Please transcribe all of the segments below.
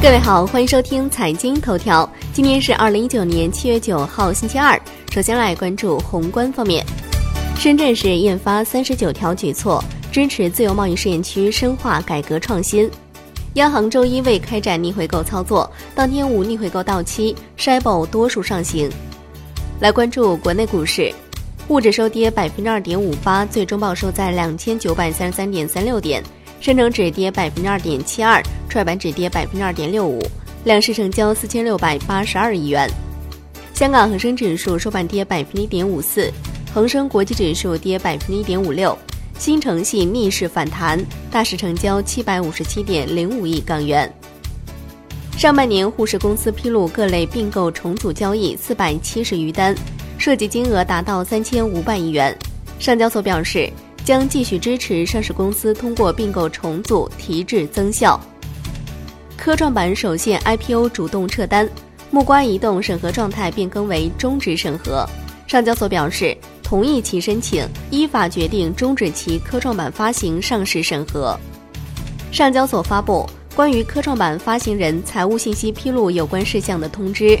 各位好，欢迎收听财经头条。今天是二零一九年七月九号，星期二。首先来关注宏观方面，深圳市印发三十九条举措，支持自由贸易试验区深化改革创新。央行周一未开展逆回购操作，当天无逆回购到期 s h i b o 多数上行。来关注国内股市，沪指收跌百分之二点五八，最终报收在两千九百三十三点三六点。深成指跌百分之二点七二，创业板指跌百分之二点六五，两市成交四千六百八十二亿元。香港恒生指数收盘跌百分之一点五四，恒生国际指数跌百分之一点五六。新城系逆势反弹，大市成交七百五十七点零五亿港元。上半年沪市公司披露各类并购重组交易四百七十余单，涉及金额达到三千五百亿元。上交所表示。将继续支持上市公司通过并购重组提质增效。科创板首现 IPO 主动撤单，木瓜移动审核状态变更为终止审核。上交所表示同意其申请，依法决定终止其科创板发行上市审核。上交所发布关于科创板发行人财务信息披露有关事项的通知。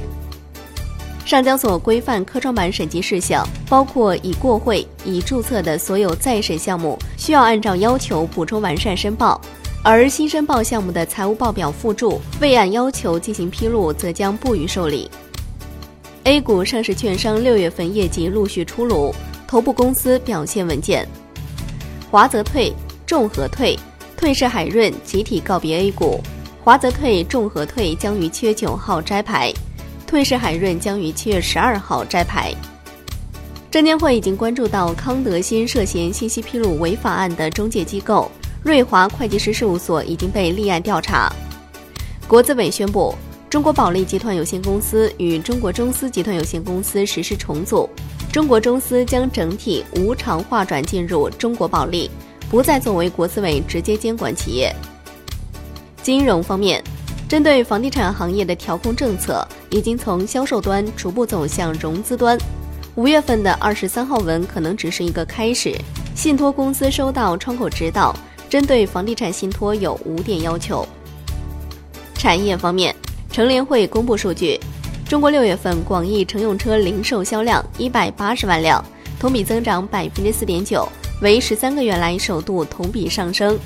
上交所规范科创板审计事项，包括已过会、已注册的所有在审项目，需要按照要求补充完善申报；而新申报项目的财务报表附注未按要求进行披露，则将不予受理。A 股上市券商六月份业绩陆续出炉，头部公司表现稳健。华泽退、众和退、退市海润集体告别 A 股，华泽退、众和退将于七月九号摘牌。退市海润将于七月十二号摘牌。证监会已经关注到康德新涉嫌信息披露违法案的中介机构瑞华会计师事务所已经被立案调查。国资委宣布，中国保利集团有限公司与中国中资集团有限公司实施重组，中国中资将整体无偿划转进入中国保利，不再作为国资委直接监管企业。金融方面。针对房地产行业的调控政策，已经从销售端逐步走向融资端。五月份的二十三号文可能只是一个开始。信托公司收到窗口指导，针对房地产信托有五点要求。产业方面，乘联会公布数据，中国六月份广义乘用车零售销量一百八十万辆，同比增长百分之四点九，为十三个月来首度同比上升。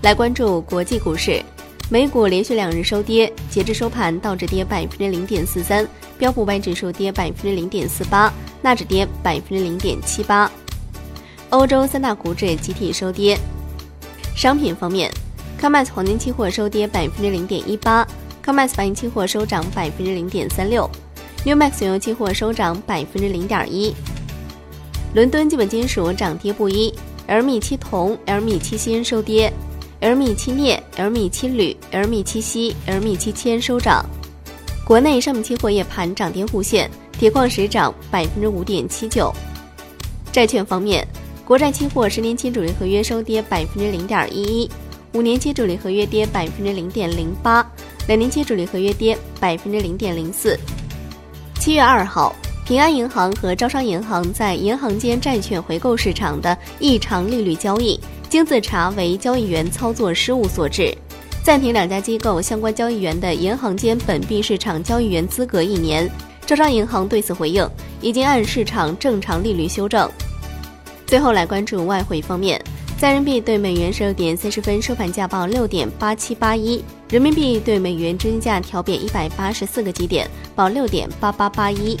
来关注国际股市。美股连续两日收跌，截至收盘，道指跌百分之零点四三，标普五百指数跌百分之零点四八，纳指跌百分之零点七八。欧洲三大股指集体收跌。商品方面，COMEX 黄金期货收跌百分之零点一八，COMEX 白银期货收涨百分之零点三六，NEWMAX 原油期货收涨百分之零点一。伦敦基本金属涨跌不一，LME 期铜、LME 期锌收跌。LME 期镍、LME 期铝、LME 期锡、LME 期铅收涨。国内商品期货夜盘涨跌互现，铁矿石涨百分之五点七九。债券方面，国债期货十年期主力合约收跌百分之零点一一，五年期主力合约跌百分之零点零八，两年期主力合约跌百分之零点零四。七月二号，平安银行和招商银行在银行间债券回购市场的异常利率交易。经自查为交易员操作失误所致，暂停两家机构相关交易员的银行间本币市场交易员资格一年。招商银行对此回应，已经按市场正常利率修正。最后来关注外汇方面，在人民币对美元十二点三十分收盘价报六点八七八一，人民币对美元中间价调贬一百八十四个基点，报六点八八八一。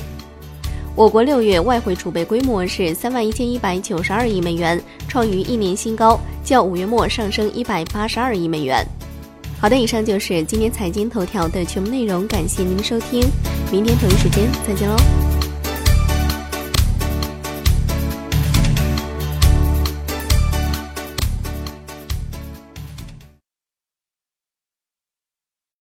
我国六月外汇储备规模是三万一千一百九十二亿美元，创于一年新高，较五月末上升一百八十二亿美元。好的，以上就是今天财经头条的全部内容，感谢您的收听，明天同一时间再见喽。